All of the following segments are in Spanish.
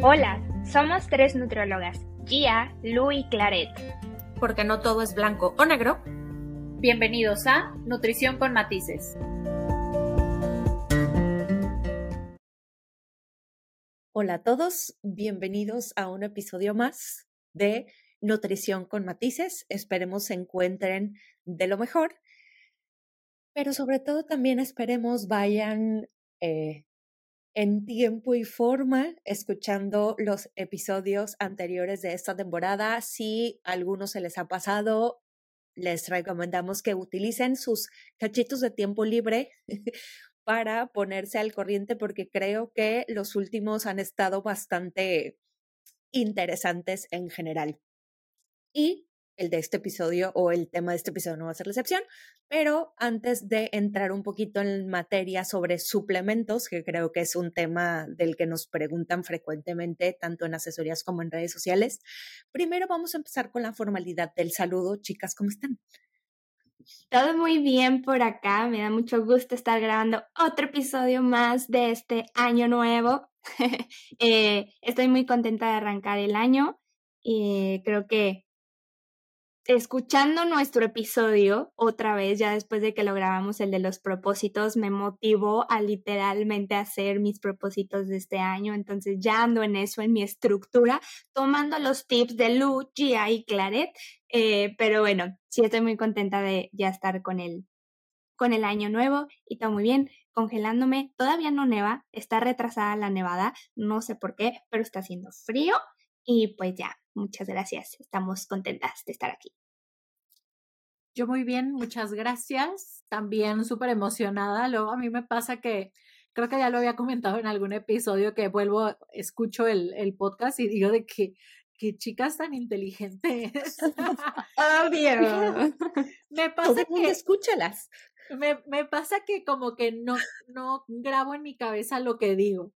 Hola, somos tres nutriólogas, Gia, Lu y Claret. Porque no todo es blanco o negro. Bienvenidos a Nutrición con Matices. Hola a todos, bienvenidos a un episodio más de Nutrición con Matices. Esperemos se encuentren de lo mejor, pero sobre todo también esperemos vayan eh, en tiempo y forma escuchando los episodios anteriores de esta temporada. Si a algunos se les ha pasado, les recomendamos que utilicen sus cachitos de tiempo libre para ponerse al corriente porque creo que los últimos han estado bastante interesantes en general. Y el de este episodio o el tema de este episodio no va a ser la excepción, pero antes de entrar un poquito en materia sobre suplementos, que creo que es un tema del que nos preguntan frecuentemente, tanto en asesorías como en redes sociales, primero vamos a empezar con la formalidad del saludo. Chicas, ¿cómo están? Todo muy bien por acá, me da mucho gusto estar grabando otro episodio más de este año nuevo. Eh, estoy muy contenta de arrancar el año y creo que escuchando nuestro episodio otra vez, ya después de que lo grabamos el de los propósitos, me motivó a literalmente hacer mis propósitos de este año. Entonces ya ando en eso, en mi estructura, tomando los tips de Lu, Gia y Claret. Eh, pero bueno, sí estoy muy contenta de ya estar con el, con el año nuevo y todo muy bien, congelándome. Todavía no neva, está retrasada la nevada, no sé por qué, pero está haciendo frío. Y pues ya, muchas gracias. Estamos contentas de estar aquí. Yo muy bien, muchas gracias. También súper emocionada. Luego a mí me pasa que creo que ya lo había comentado en algún episodio que vuelvo, escucho el, el podcast y digo de que qué chicas tan inteligentes. Obvio. me pasa que escúchalas. Me, me pasa que como que no, no grabo en mi cabeza lo que digo.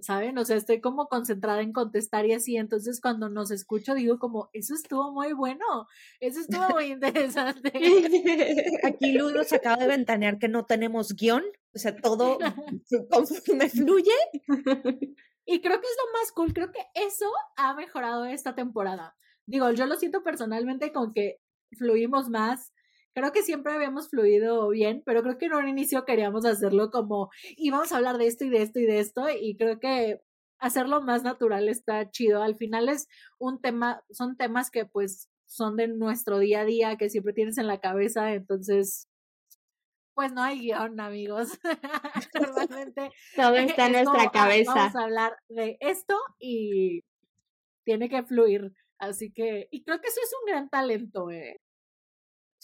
¿Saben? O sea, estoy como concentrada en contestar y así, entonces cuando nos escucho digo como, eso estuvo muy bueno, eso estuvo muy interesante. Aquí Ludo se acaba de ventanear que no tenemos guion, o sea, todo me fluye. Y creo que es lo más cool, creo que eso ha mejorado esta temporada. Digo, yo lo siento personalmente con que fluimos más, creo que siempre habíamos fluido bien, pero creo que en un inicio queríamos hacerlo como, y vamos a hablar de esto y de esto y de esto, y creo que hacerlo más natural está chido. Al final es un tema, son temas que pues son de nuestro día a día, que siempre tienes en la cabeza, entonces pues no hay guion, amigos. Normalmente todo está en nuestra ah, cabeza. Vamos a hablar de esto y tiene que fluir. Así que, y creo que eso es un gran talento, eh.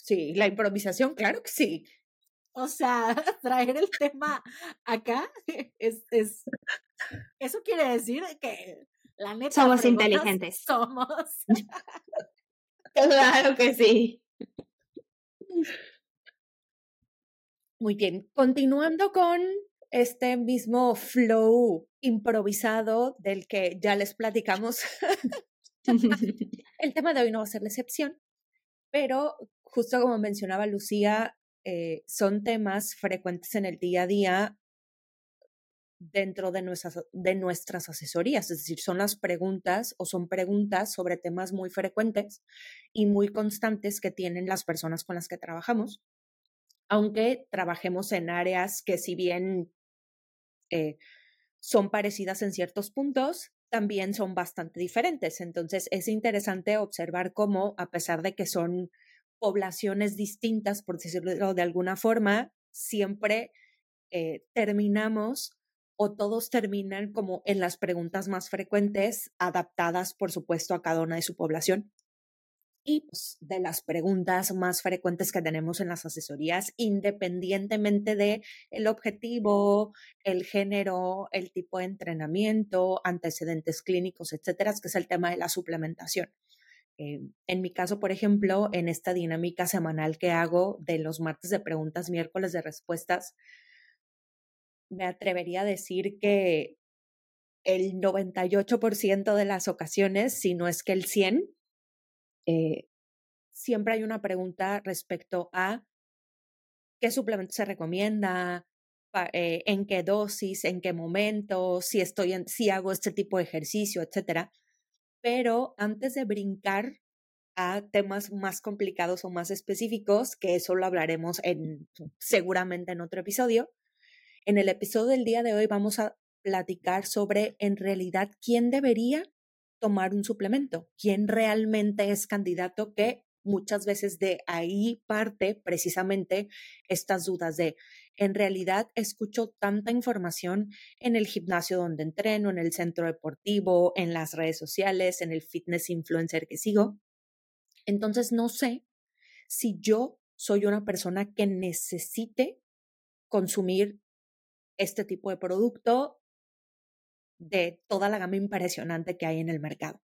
Sí, la improvisación, claro que sí. O sea, traer el tema acá es, es eso quiere decir que la neta somos inteligentes. Somos. claro que sí. Muy bien, continuando con este mismo flow improvisado del que ya les platicamos. el tema de hoy no va a ser la excepción, pero justo como mencionaba Lucía, eh, son temas frecuentes en el día a día dentro de nuestras, de nuestras asesorías, es decir, son las preguntas o son preguntas sobre temas muy frecuentes y muy constantes que tienen las personas con las que trabajamos, aunque trabajemos en áreas que si bien eh, son parecidas en ciertos puntos, también son bastante diferentes. Entonces es interesante observar cómo, a pesar de que son poblaciones distintas, por decirlo de alguna forma, siempre eh, terminamos o todos terminan como en las preguntas más frecuentes, adaptadas, por supuesto, a cada una de su población. Y pues, de las preguntas más frecuentes que tenemos en las asesorías, independientemente de el objetivo, el género, el tipo de entrenamiento, antecedentes clínicos, etcétera, que es el tema de la suplementación. Eh, en mi caso, por ejemplo, en esta dinámica semanal que hago de los martes de preguntas, miércoles de respuestas, me atrevería a decir que el 98% de las ocasiones, si no es que el 100, eh, siempre hay una pregunta respecto a qué suplemento se recomienda, eh, en qué dosis, en qué momento, si estoy en, si hago este tipo de ejercicio, etcétera. Pero antes de brincar a temas más complicados o más específicos, que eso lo hablaremos en, seguramente en otro episodio, en el episodio del día de hoy vamos a platicar sobre en realidad quién debería tomar un suplemento, quién realmente es candidato que muchas veces de ahí parte precisamente estas dudas de, en realidad escucho tanta información en el gimnasio donde entreno, en el centro deportivo, en las redes sociales, en el fitness influencer que sigo. Entonces no sé si yo soy una persona que necesite consumir este tipo de producto de toda la gama impresionante que hay en el mercado.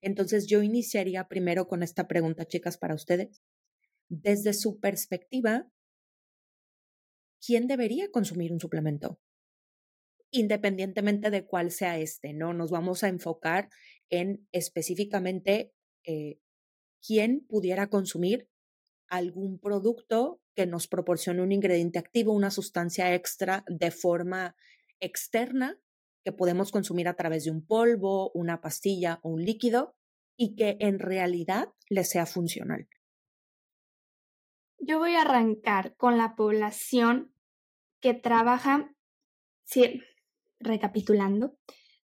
Entonces yo iniciaría primero con esta pregunta, chicas, para ustedes. Desde su perspectiva, ¿quién debería consumir un suplemento? Independientemente de cuál sea este, ¿no? Nos vamos a enfocar en específicamente eh, quién pudiera consumir algún producto que nos proporcione un ingrediente activo, una sustancia extra de forma externa que podemos consumir a través de un polvo, una pastilla o un líquido y que en realidad le sea funcional. Yo voy a arrancar con la población que trabaja, sí, recapitulando,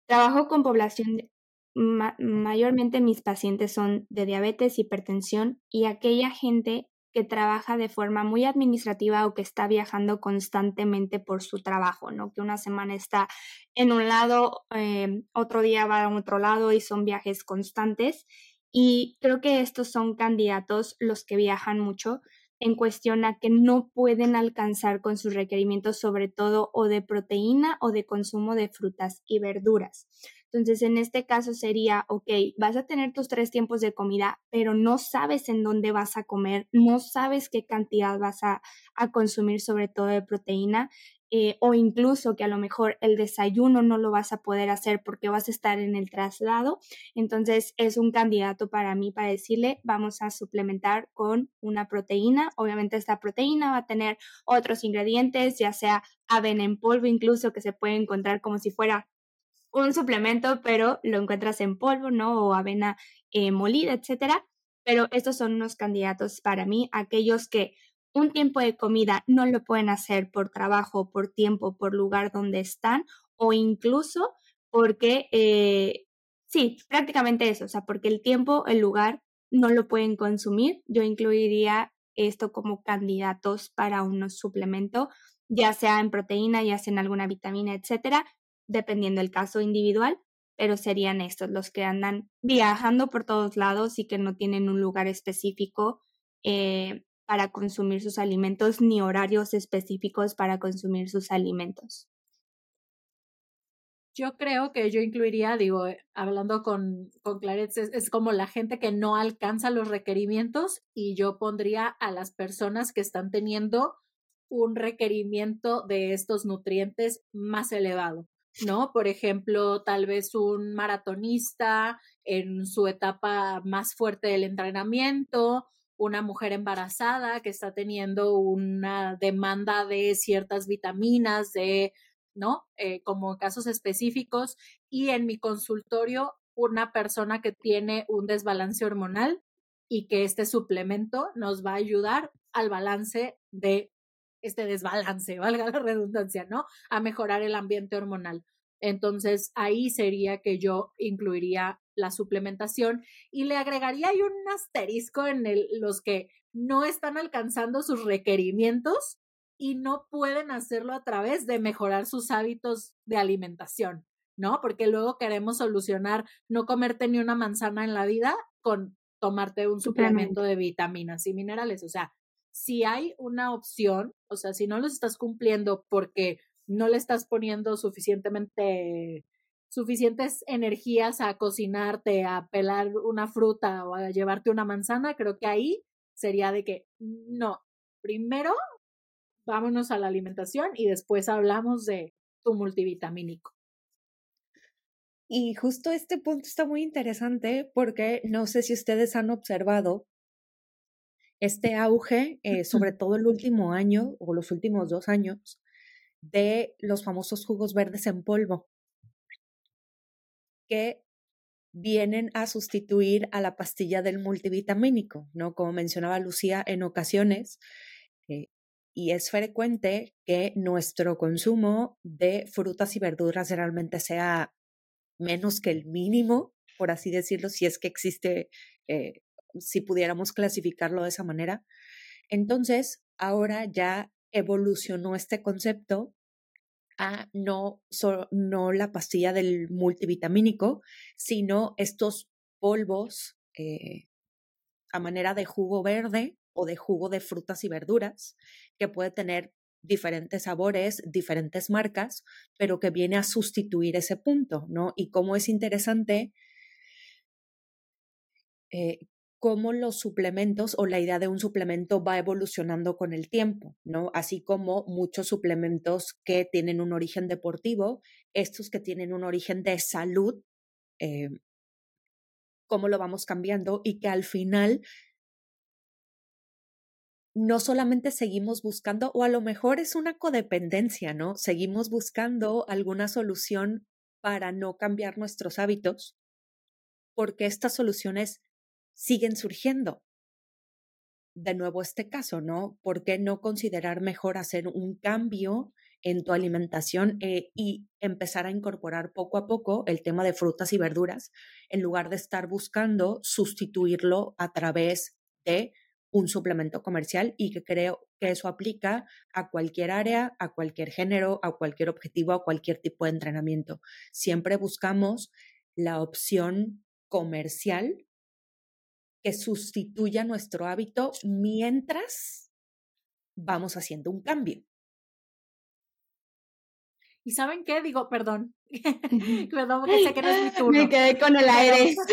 trabajo con población, mayormente mis pacientes son de diabetes, hipertensión y aquella gente que trabaja de forma muy administrativa o que está viajando constantemente por su trabajo, ¿no? Que una semana está en un lado, eh, otro día va a otro lado y son viajes constantes. Y creo que estos son candidatos los que viajan mucho en cuestión a que no pueden alcanzar con sus requerimientos, sobre todo o de proteína o de consumo de frutas y verduras. Entonces, en este caso sería, ok, vas a tener tus tres tiempos de comida, pero no sabes en dónde vas a comer, no sabes qué cantidad vas a, consumir, sobre todo de proteína, eh, o incluso que a lo mejor el desayuno no lo vas a poder hacer porque vas a estar en el traslado. Entonces, es un candidato para mí para decirle, vamos a suplementar con una proteína. Obviamente, esta proteína va a tener otros ingredientes, ya sea avena en polvo, incluso que se puede encontrar como si fuera un suplemento, pero lo encuentras en polvo, ¿no? O avena eh, molida, etcétera. Pero estos son unos candidatos para mí, aquellos que un tiempo de comida no lo pueden hacer por trabajo, por tiempo, por lugar donde están, o incluso porque, eh, sí, prácticamente eso, o sea, porque el tiempo, el lugar no lo pueden consumir. Yo incluiría esto como candidatos para un suplemento, ya sea en proteína, ya sea en alguna vitamina, etcétera, dependiendo del caso individual, pero serían estos los que andan viajando por todos lados y que no tienen un lugar específico eh, para consumir sus alimentos ni horarios específicos para consumir sus alimentos. Yo creo que yo incluiría, digo, eh, hablando con, con Claret, es, como la gente que no alcanza los requerimientos y yo pondría a las personas que están teniendo un requerimiento de estos nutrientes más elevado. ¿No? Por ejemplo, tal vez un maratonista en su etapa más fuerte del entrenamiento, una mujer embarazada que está teniendo una demanda de ciertas vitaminas, de, ¿no? Eh, como casos específicos. Y en mi consultorio, una persona que tiene un desbalance hormonal y que este suplemento nos va a ayudar al balance de este desbalance, valga la redundancia, ¿no? A mejorar el ambiente hormonal. Entonces ahí sería que yo incluiría la suplementación y le agregaría ahí un asterisco en el, los que no están alcanzando sus requerimientos y no pueden hacerlo a través de mejorar sus hábitos de alimentación, ¿no? Porque luego queremos solucionar no comerte ni una manzana en la vida con tomarte un suplemento de vitaminas y minerales. O sea, si hay una opción, o sea, si no los estás cumpliendo porque no le estás poniendo suficientemente suficientes energías a cocinarte, a pelar una fruta o a llevarte una manzana, creo que ahí sería de que no, primero vámonos a la alimentación y después hablamos de tu multivitamínico. Y justo este punto está muy interesante porque no sé si ustedes han observado este auge, eh, sobre todo el último año o los últimos dos años, de los famosos jugos verdes en polvo, que vienen a sustituir a la pastilla del multivitamínico, ¿no? Como mencionaba Lucía, en ocasiones, eh, y es frecuente que nuestro consumo de frutas y verduras realmente sea menos que el mínimo, por así decirlo, si es que existe, eh, si pudiéramos clasificarlo de esa manera. Entonces, ahora ya evolucionó este concepto a no, no la pastilla del multivitamínico, sino estos polvos eh, a manera de jugo verde o de jugo de frutas y verduras, que puede tener diferentes sabores, diferentes marcas, pero que viene a sustituir ese punto, ¿no? Y cómo es interesante eh, cómo los suplementos o la idea de un suplemento va evolucionando con el tiempo, ¿no? Así como muchos suplementos que tienen un origen deportivo, estos que tienen un origen de salud, eh, cómo lo vamos cambiando y que al final no solamente seguimos buscando, o a lo mejor es una codependencia, ¿no? Seguimos buscando alguna solución para no cambiar nuestros hábitos, porque estas soluciones siguen surgiendo. De nuevo este caso, ¿no? ¿Por qué no considerar mejor hacer un cambio en tu alimentación eh, y empezar a incorporar poco a poco el tema de frutas y verduras en lugar de estar buscando sustituirlo a través de un suplemento comercial y que creo que eso aplica a cualquier área, a cualquier género, a cualquier objetivo, a cualquier tipo de entrenamiento. Siempre buscamos la opción comercial que sustituya nuestro hábito mientras vamos haciendo un cambio. ¿Y saben qué? Digo, perdón. perdón, porque sé que no es mi turno. Me quedé con el aire.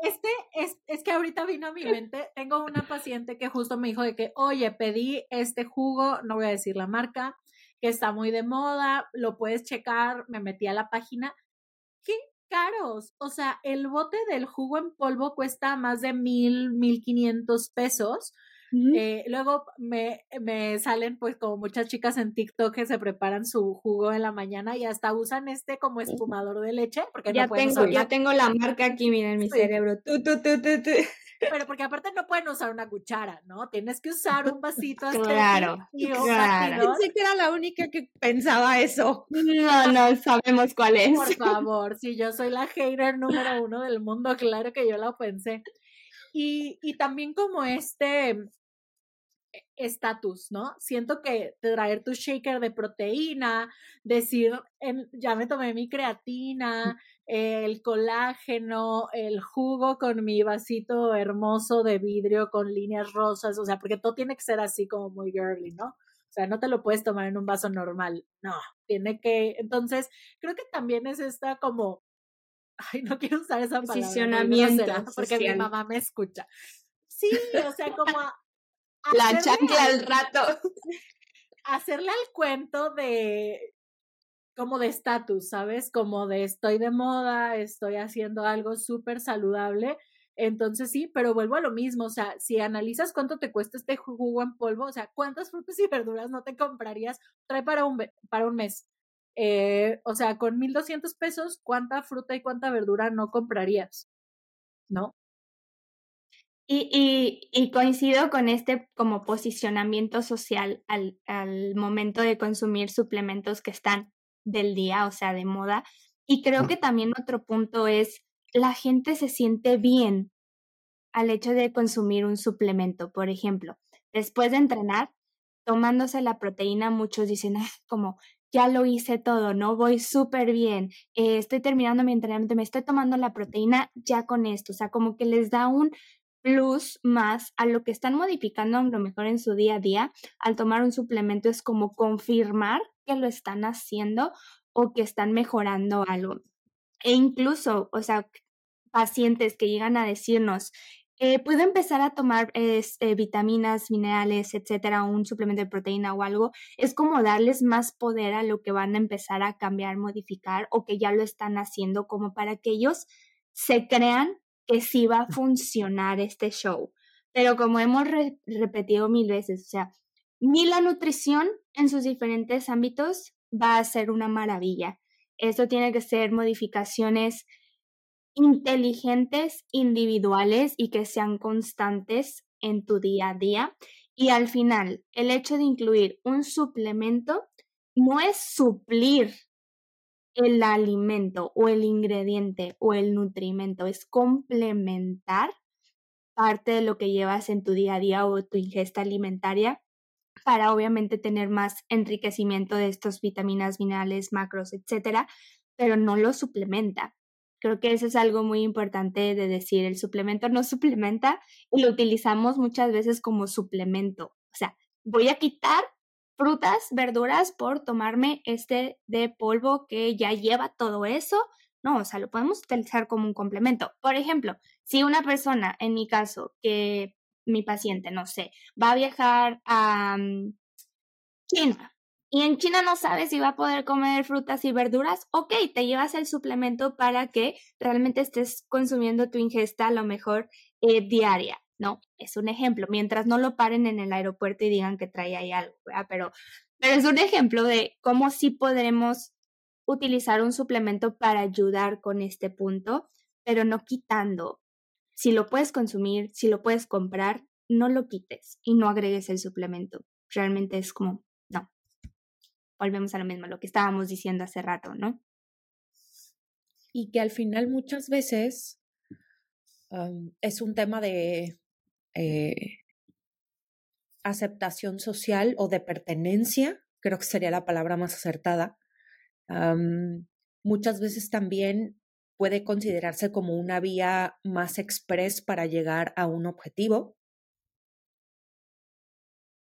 Este es, es que ahorita vino a mi mente, tengo una paciente que justo me dijo de que, oye, pedí este jugo, no voy a decir la marca, que está muy de moda, lo puedes checar, me metí a la página. ¿Qué caros. O sea, el bote del jugo en polvo cuesta más de mil, mil quinientos pesos. Eh, luego me, me, salen pues como muchas chicas en TikTok que se preparan su jugo en la mañana y hasta usan este como espumador de leche. Porque ya tengo, ya tengo la marca aquí, miren mi cerebro. Pero porque aparte no pueden usar una cuchara, ¿no? Tienes que usar un vasito. claro, claro. Pensé que era la única que pensaba eso. No, no sabemos cuál es. Por favor, si yo soy la hater número uno del mundo, claro que yo la pensé. Y, y también como este, estatus, ¿no? Siento que traer tu shaker de proteína, decir, ya me tomé mi creatina, el colágeno, el jugo con mi vasito hermoso de vidrio con líneas rosas, o sea, porque todo tiene que ser así como muy girly, ¿no? O sea, no te lo puedes tomar en un vaso normal, no, tiene que, entonces, creo que también es esta como, ay, no quiero usar esa palabra. Posicionamiento. Porque mi mamá me escucha. Sí, o sea, como la chancla al rato. Hacerle al cuento de como de estatus, ¿sabes? Como de estoy de moda, estoy haciendo algo súper saludable. Entonces sí, pero vuelvo a lo mismo, o sea, si analizas cuánto te cuesta este jugo en polvo, o sea, cuántas frutas y verduras no te comprarías, trae para un, para un mes. Eh, o sea, con 1.200 pesos, ¿cuánta fruta y cuánta verdura no comprarías? ¿No? Y, y, coincido con este como posicionamiento social al, al, momento de consumir suplementos que están del día, o sea, de moda. Y creo que también otro punto es, la gente se siente bien al hecho de consumir un suplemento. Por ejemplo, después de entrenar, tomándose la proteína, muchos dicen, ah, como ya lo hice todo, ¿no? Voy súper bien, eh, estoy terminando mi entrenamiento, me estoy tomando la proteína ya con esto, o sea, como que les da un plus más a lo que están modificando a lo mejor en su día a día al tomar un suplemento es como confirmar que lo están haciendo o que están mejorando algo. E incluso, o sea, pacientes que llegan a decirnos, eh, puedo empezar a tomar eh, vitaminas, minerales, etcétera, un suplemento de proteína o algo, es como darles más poder a lo que van a empezar a cambiar, modificar o que ya lo están haciendo, como para que ellos se crean que sí va a funcionar este show. Pero como hemos repetido mil veces, o sea, ni la nutrición en sus diferentes ámbitos va a ser una maravilla. Esto tiene que ser modificaciones inteligentes, individuales y que sean constantes en tu día a día. Y al final, el hecho de incluir un suplemento no es suplir el alimento o el ingrediente o el nutrimento, es complementar parte de lo que llevas en tu día a día o tu ingesta alimentaria para obviamente tener más enriquecimiento de estos vitaminas, minerales, macros, etcétera, pero no lo suplementa. Creo que eso es algo muy importante de decir, el suplemento no suplementa y lo utilizamos muchas veces como suplemento. O sea, voy a quitar frutas, verduras por tomarme este de polvo que ya lleva todo eso. No, o sea, lo podemos utilizar como un complemento. Por ejemplo, si una persona, en mi caso, que mi paciente, no sé, va a viajar a mm, China y en China no sabe si va a poder comer frutas y verduras, ok, te llevas el suplemento para que realmente estés consumiendo tu ingesta a lo mejor eh, diaria. ¿No? Es un ejemplo, mientras no lo paren en el aeropuerto y digan que trae ahí algo, Pero, pero es un ejemplo de cómo sí podremos utilizar un suplemento para ayudar con este punto, pero no quitando. Si lo puedes consumir, si lo puedes comprar, no lo quites y no agregues el suplemento. Realmente es como, no. Volvemos a lo mismo, lo que estábamos diciendo hace rato, ¿no? Y que al final muchas veces es un tema de eh, aceptación social o de pertenencia, creo que sería la palabra más acertada. muchas veces también puede considerarse como una vía más express para llegar a un objetivo.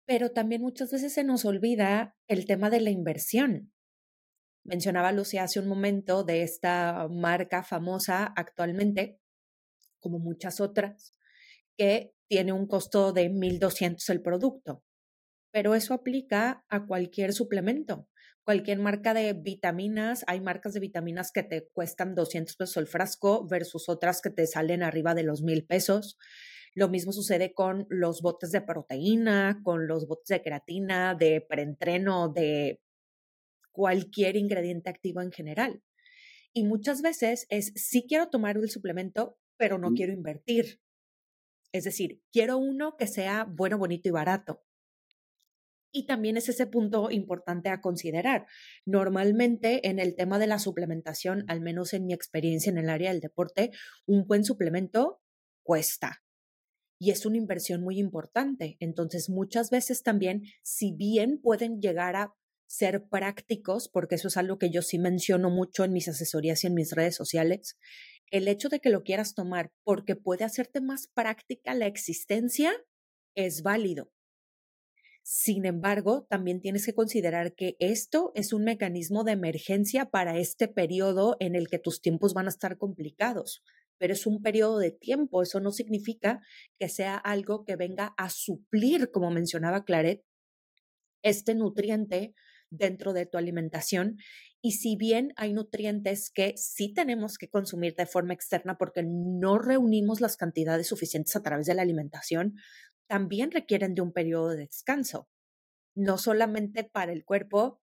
Pero también muchas veces se nos olvida el tema de la inversión. Mencionaba Lucia hace un momento de esta marca famosa actualmente, como muchas otras, que tiene un costo de 1.200 el producto. Pero eso aplica a cualquier suplemento. Cualquier marca de vitaminas, hay marcas de vitaminas que te cuestan 200 pesos el frasco versus otras que te salen arriba de los 1.000 pesos. Lo mismo sucede con los botes de proteína, con los botes de creatina, de preentreno, de cualquier ingrediente activo en general. Y muchas veces es, sí quiero tomar el suplemento, pero no quiero invertir. Es decir, quiero uno que sea bueno, bonito y barato. Y también es ese punto importante a considerar. Normalmente en el tema de la suplementación, al menos en mi experiencia en el área del deporte, un buen suplemento cuesta. Y es una inversión muy importante. Entonces, muchas veces también, si bien pueden llegar a ser prácticos, porque eso es algo que yo sí menciono mucho en mis asesorías y en mis redes sociales, el hecho de que lo quieras tomar porque puede hacerte más práctica la existencia es válido. Sin embargo, también tienes que considerar que esto es un mecanismo de emergencia para este periodo en el que tus tiempos van a estar complicados, pero es un periodo de tiempo. Eso no significa que sea algo que venga a suplir, como mencionaba Claret, este nutriente dentro de tu alimentación. Y si bien hay nutrientes que sí tenemos que consumir de forma externa porque no reunimos las cantidades suficientes a través de la alimentación, también requieren de un periodo de descanso. No solamente para el cuerpo,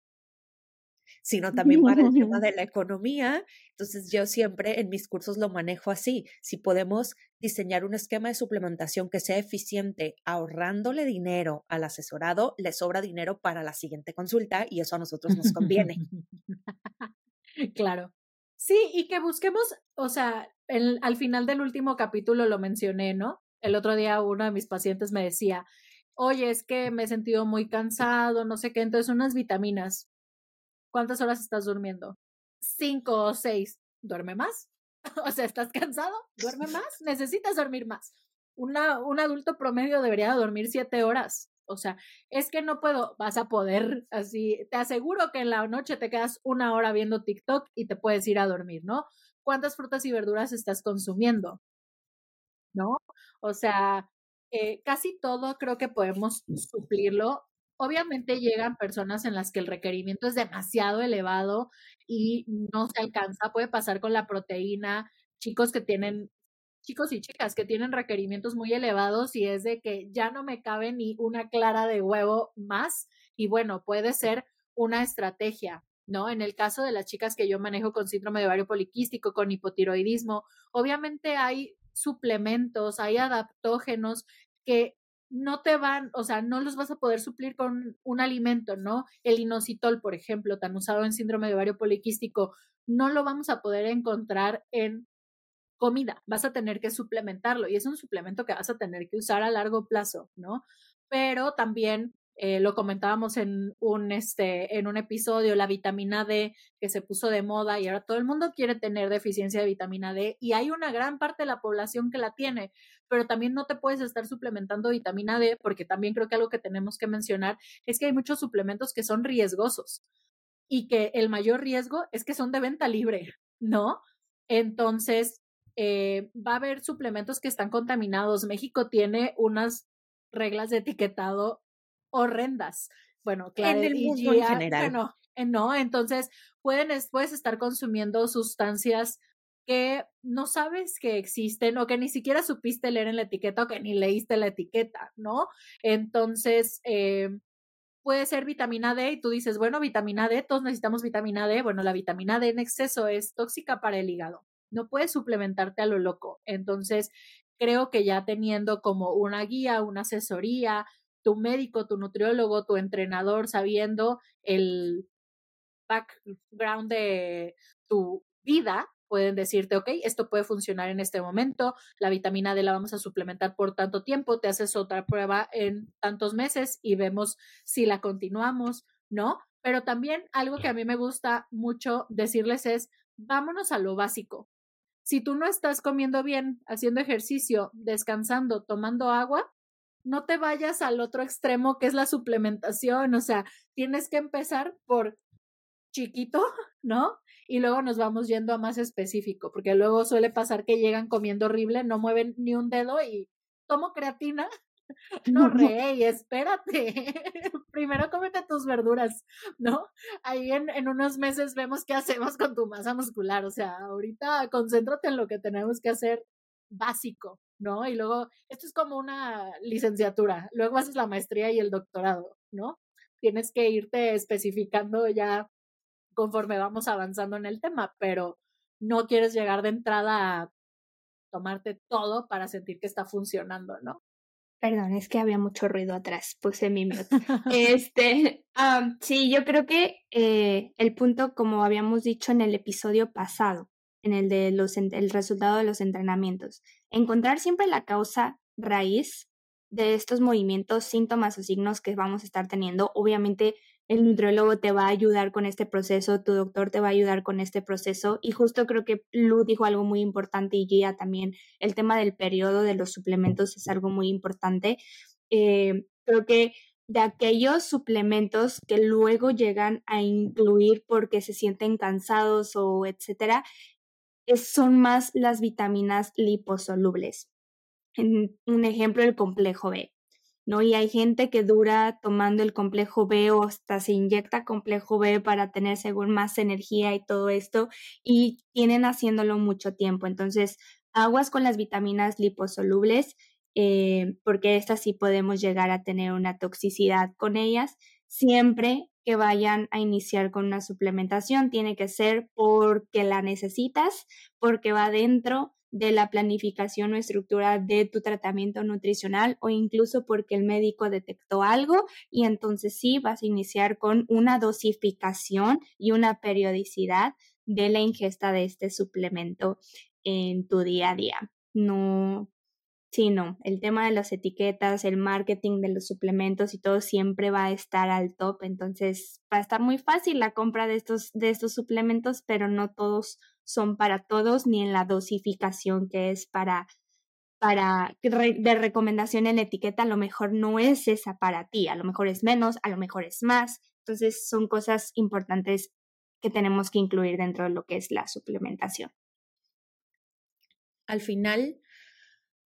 sino también para el tema de la economía. Entonces yo siempre en mis cursos lo manejo así. Si podemos diseñar un esquema de suplementación que sea eficiente, ahorrándole dinero al asesorado, le sobra dinero para la siguiente consulta y eso a nosotros nos conviene. claro. Sí, y que busquemos, o sea, al final del último capítulo lo mencioné, ¿no? El otro día uno de mis pacientes me decía, oye, es que me he sentido muy cansado, no sé qué, entonces unas vitaminas. ¿Cuántas horas estás durmiendo? Cinco o seis. ¿Duerme más? o sea, ¿estás cansado? ¿Duerme más? Necesitas dormir más. Una, un adulto promedio debería dormir siete horas. O sea, es que no puedo, vas a poder así, te aseguro que en la noche te quedas una hora viendo TikTok y te puedes ir a dormir, ¿no? ¿Cuántas frutas y verduras estás consumiendo? ¿No? O sea, eh, casi todo creo que podemos suplirlo Obviamente llegan personas en las que el requerimiento es demasiado elevado y no se alcanza. Puede pasar con la proteína, chicos que tienen, chicos y chicas que tienen requerimientos muy elevados y es de que ya no me cabe ni una clara de huevo más. Y bueno, puede ser una estrategia. ¿no? En el caso de las chicas que yo manejo con síndrome de ovario poliquístico, con hipotiroidismo, obviamente hay suplementos, hay adaptógenos que no te van, o sea, no los vas a poder suplir con un alimento, ¿no? El inositol, por ejemplo, tan usado en síndrome de ovario poliquístico, no lo vamos a poder encontrar en comida, vas a tener que suplementarlo y es un suplemento que vas a tener que usar a largo plazo, ¿no? Pero también eh, lo comentábamos en un, este, en un episodio, la vitamina D que se puso de moda y ahora todo el mundo quiere tener deficiencia de vitamina D y hay una gran parte de la población que la tiene, pero también no te puedes estar suplementando vitamina D porque también creo que algo que tenemos que mencionar es que hay muchos suplementos que son riesgosos y que el mayor riesgo es que son de venta libre, ¿no? Entonces, eh, va a haber suplementos que están contaminados. México tiene unas reglas de etiquetado horrendas. Bueno, claro, en el mundo en general. Bueno, eh, no, entonces pueden, puedes estar consumiendo sustancias que no sabes que existen o que ni siquiera supiste leer en la etiqueta o que ni leíste la etiqueta, ¿no? Entonces, eh, puede ser vitamina D y tú dices, bueno, vitamina D, todos necesitamos vitamina D. Bueno, la vitamina D en exceso es tóxica para el hígado. No puedes suplementarte a lo loco. Entonces, creo que ya teniendo como una guía, una asesoría, tu médico, tu nutriólogo, tu entrenador, sabiendo el background de tu vida, pueden decirte, ok, esto puede funcionar en este momento, la vitamina D la vamos a suplementar por tanto tiempo, te haces otra prueba en tantos meses y vemos si la continuamos, ¿no? Pero también algo que a mí me gusta mucho decirles es, vámonos a lo básico. Si tú no estás comiendo bien, haciendo ejercicio, descansando, tomando agua, no te vayas al otro extremo que es la suplementación, o sea, tienes que empezar por chiquito, ¿no? Y luego nos vamos yendo a más específico, porque luego suele pasar que llegan comiendo horrible, no mueven ni un dedo y tomo creatina. No, rey, espérate. Primero cómete tus verduras, ¿no? Ahí en, en unos meses vemos qué hacemos con tu masa muscular. O sea, ahorita concéntrate en lo que tenemos que hacer básico, ¿no? Y luego, esto es como una licenciatura, luego haces la maestría y el doctorado, ¿no? Tienes que irte especificando ya conforme vamos avanzando en el tema, pero no quieres llegar de entrada a tomarte todo para sentir que está funcionando, ¿no? Perdón, es que había mucho ruido atrás, puse mi mute. este, sí, yo creo que eh, el punto, como habíamos dicho en el episodio pasado, en el de los el resultado de los entrenamientos. Encontrar siempre la causa raíz de estos movimientos, síntomas o signos que vamos a estar teniendo. Obviamente el nutriólogo te va a ayudar con este proceso, tu doctor te va a ayudar con este proceso y justo creo que Lu dijo algo muy importante y Gia también, el tema del periodo de los suplementos es algo muy importante. Eh, creo que de aquellos suplementos que luego llegan a incluir porque se sienten cansados o etcétera, son más las vitaminas liposolubles. En un ejemplo, el complejo B. ¿no? Y hay gente que dura tomando el complejo B o hasta se inyecta complejo B para tener según más energía y todo esto y tienen haciéndolo mucho tiempo. Entonces, aguas con las vitaminas liposolubles eh, porque estas sí podemos llegar a tener una toxicidad con ellas siempre que vayan a iniciar con una suplementación. Tiene que ser porque la necesitas, porque va dentro de la planificación o estructura de tu tratamiento nutricional o incluso porque el médico detectó algo y entonces sí vas a iniciar con una dosificación y una periodicidad de la ingesta de este suplemento en tu día a día. No, Sí, no, el tema de las etiquetas, el marketing de los suplementos y todo siempre va a estar al top, entonces va a estar muy fácil la compra de estos, de estos suplementos, pero no todos son para todos, ni en la dosificación que es para, para de recomendación en la etiqueta, a lo mejor no es esa para ti, a lo mejor es menos, a lo mejor es más, entonces son cosas importantes que tenemos que incluir dentro de lo que es la suplementación. Al final,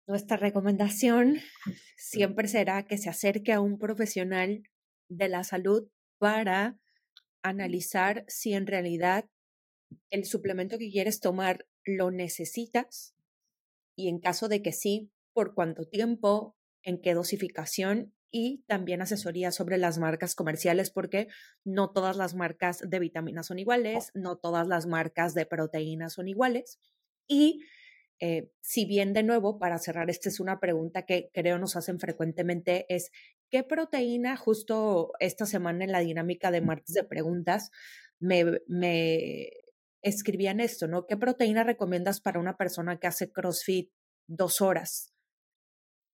nuestra recomendación siempre será que se acerque a un profesional de la salud para analizar si en realidad el suplemento que quieres tomar lo necesitas y en caso de que sí, por cuánto tiempo, en qué dosificación y también asesoría sobre las marcas comerciales porque no todas las marcas de vitaminas son iguales, no todas las marcas de proteínas son iguales. Y eh, si bien de nuevo, para cerrar, esta es una pregunta que creo nos hacen frecuentemente, es ¿qué proteína justo esta semana en la dinámica de martes de preguntas me, me escribían esto, ¿no? ¿Qué proteína recomiendas para una persona que hace CrossFit dos horas?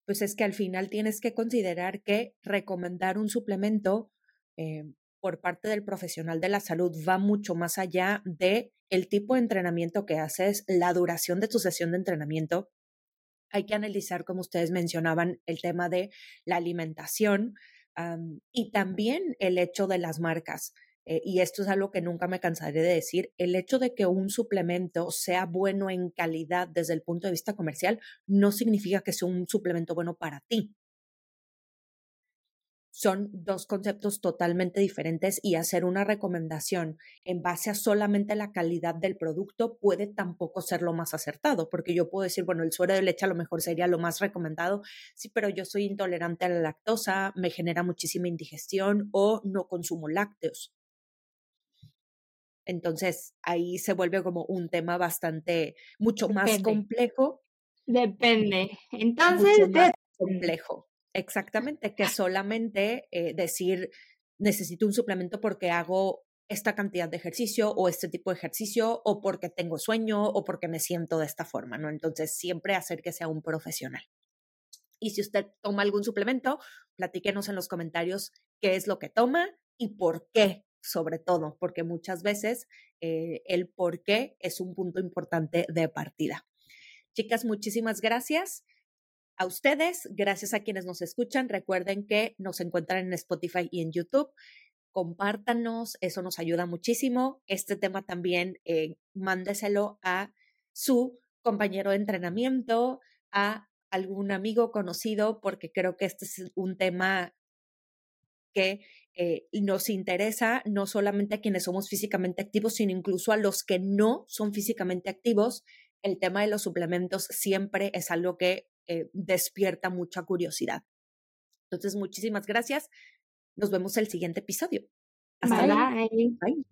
Pues es que al final tienes que considerar que recomendar un suplemento eh, por parte del profesional de la salud va mucho más allá de el tipo de entrenamiento que haces, la duración de tu sesión de entrenamiento. Hay que analizar, como ustedes mencionaban, el tema de la alimentación y también el hecho de las marcas. Eh, y esto es algo que nunca me cansaré de decir, el hecho de que un suplemento sea bueno en calidad desde el punto de vista comercial no significa que sea un suplemento bueno para ti. Son dos conceptos totalmente diferentes y hacer una recomendación en base a solamente la calidad del producto puede tampoco ser lo más acertado, porque yo puedo decir, bueno, el suero de leche a lo mejor sería lo más recomendado, sí, pero yo soy intolerante a la lactosa, me genera muchísima indigestión o no consumo lácteos. Entonces ahí se vuelve como un tema bastante, mucho más complejo. Depende. Entonces, más complejo. Exactamente, que solamente eh, decir necesito un suplemento porque hago esta cantidad de ejercicio o este tipo de ejercicio o porque tengo sueño o porque me siento de esta forma, ¿no? Entonces, siempre hacer que sea un profesional. Y si usted toma algún suplemento, platíquenos en los comentarios qué es lo que toma y por qué sobre todo, porque muchas veces eh, el por qué es un punto importante de partida. Chicas, muchísimas gracias a ustedes, gracias a quienes nos escuchan. Recuerden que nos encuentran en Spotify y en YouTube. Compártanos, eso nos ayuda muchísimo. Este tema también eh, mándeselo a su compañero de entrenamiento, a algún amigo conocido, porque creo que este es un tema que eh, nos interesa no solamente a quienes somos físicamente activos, sino incluso a los que no son físicamente activos. El tema de los suplementos siempre es algo que eh, despierta mucha curiosidad. Entonces, muchísimas gracias. Nos vemos el siguiente episodio. Hasta luego. Bye.